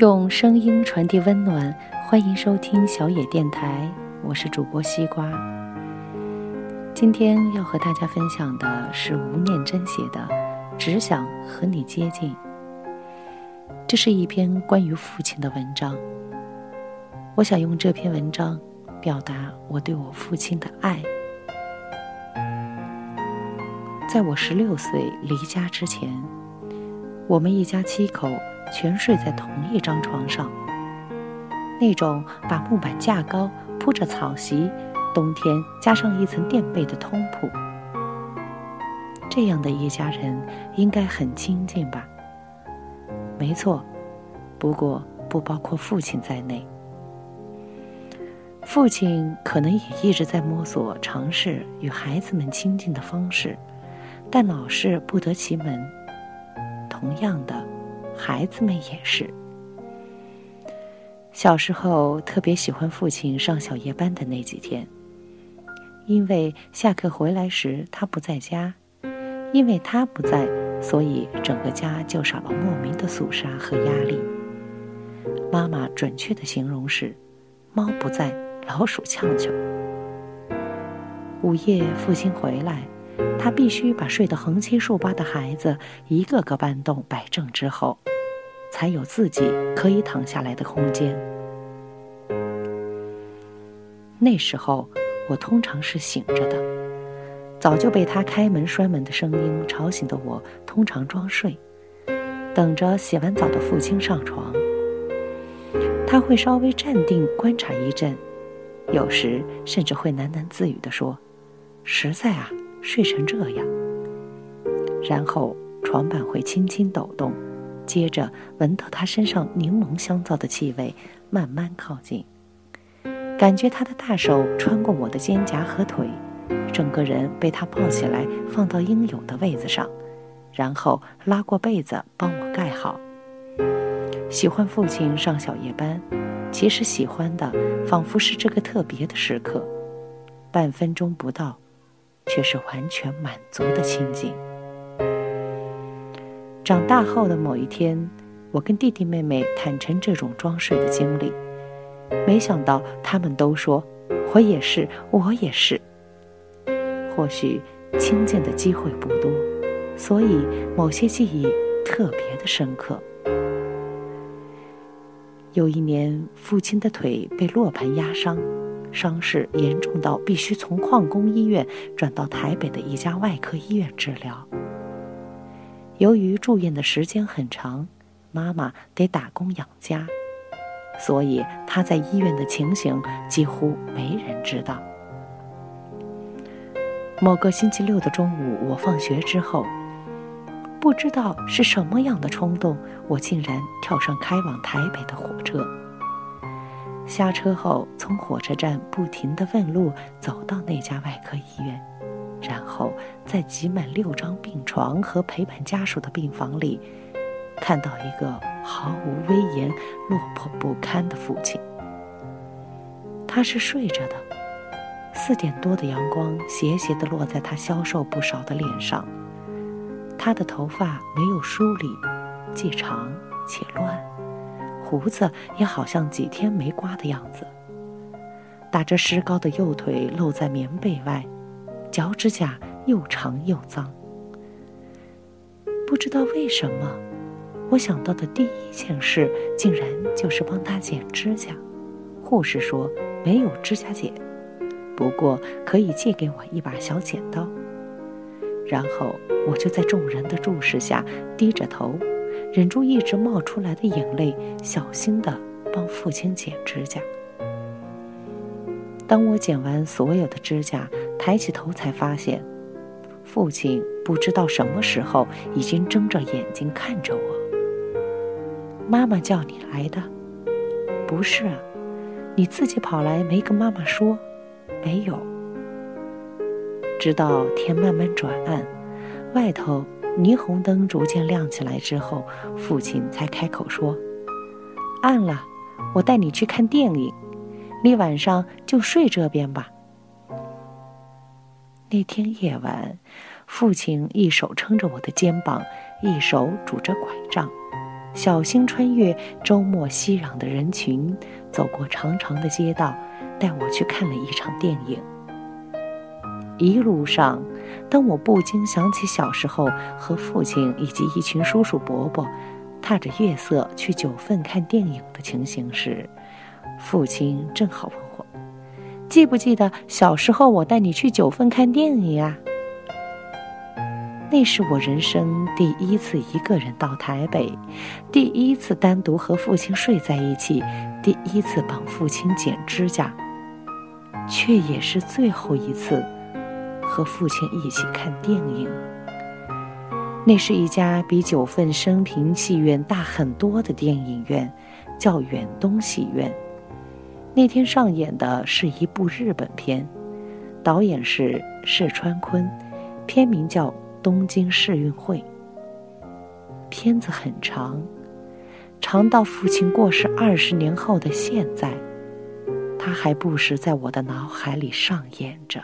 用声音传递温暖，欢迎收听小野电台，我是主播西瓜。今天要和大家分享的是吴念真写的《只想和你接近》，这是一篇关于父亲的文章。我想用这篇文章表达我对我父亲的爱。在我十六岁离家之前，我们一家七口全睡在同一张床上。那种把木板架高、铺着草席，冬天加上一层垫被的通铺。这样的一家人应该很亲近吧？没错，不过不包括父亲在内。父亲可能也一直在摸索、尝试与孩子们亲近的方式。但老是不得其门。同样的，孩子们也是。小时候特别喜欢父亲上小夜班的那几天，因为下课回来时他不在家，因为他不在，所以整个家就少了莫名的肃杀和压力。妈妈准确的形容是：猫不在，老鼠呛球。午夜父亲回来。他必须把睡得横七竖八的孩子一个个搬动摆正之后，才有自己可以躺下来的空间。那时候，我通常是醒着的，早就被他开门摔门的声音吵醒的我，通常装睡，等着洗完澡的父亲上床。他会稍微站定观察一阵，有时甚至会喃喃自语地说：“实在啊。”睡成这样，然后床板会轻轻抖动，接着闻到他身上柠檬香皂的气味，慢慢靠近，感觉他的大手穿过我的肩胛和腿，整个人被他抱起来放到应有的位子上，然后拉过被子帮我盖好。喜欢父亲上小夜班，其实喜欢的仿佛是这个特别的时刻，半分钟不到。却是完全满足的情景。长大后的某一天，我跟弟弟妹妹坦诚这种装睡的经历，没想到他们都说：“我也是，我也是。”或许亲近的机会不多，所以某些记忆特别的深刻。有一年，父亲的腿被落盘压伤。伤势严重到必须从矿工医院转到台北的一家外科医院治疗。由于住院的时间很长，妈妈得打工养家，所以他在医院的情形几乎没人知道。某个星期六的中午，我放学之后，不知道是什么样的冲动，我竟然跳上开往台北的火车。下车后，从火车站不停地问路，走到那家外科医院，然后在挤满六张病床和陪伴家属的病房里，看到一个毫无威严、落魄不堪的父亲。他是睡着的，四点多的阳光斜斜地落在他消瘦不少的脸上，他的头发没有梳理，既长且乱。胡子也好像几天没刮的样子，打着石膏的右腿露在棉被外，脚趾甲又长又脏。不知道为什么，我想到的第一件事竟然就是帮他剪指甲。护士说没有指甲剪，不过可以借给我一把小剪刀。然后我就在众人的注视下低着头。忍住一直冒出来的眼泪，小心地帮父亲剪指甲。当我剪完所有的指甲，抬起头才发现，父亲不知道什么时候已经睁着眼睛看着我。妈妈叫你来的？不是啊，你自己跑来没跟妈妈说？没有。直到天慢慢转暗，外头。霓虹灯逐渐亮起来之后，父亲才开口说：“暗了，我带你去看电影。你晚上就睡这边吧。”那天夜晚，父亲一手撑着我的肩膀，一手拄着拐杖，小心穿越周末熙攘的人群，走过长长的街道，带我去看了一场电影。一路上，当我不禁想起小时候和父亲以及一群叔叔伯伯，踏着月色去九份看电影的情形时，父亲正好问我：“记不记得小时候我带你去九份看电影啊？”那是我人生第一次一个人到台北，第一次单独和父亲睡在一起，第一次帮父亲剪指甲，却也是最后一次和父亲一起看电影。那是一家比九份升平戏院大很多的电影院，叫远东戏院。那天上演的是一部日本片，导演是市川昆，片名叫。东京世运会，片子很长，长到父亲过世二十年后的现在，他还不时在我的脑海里上演着。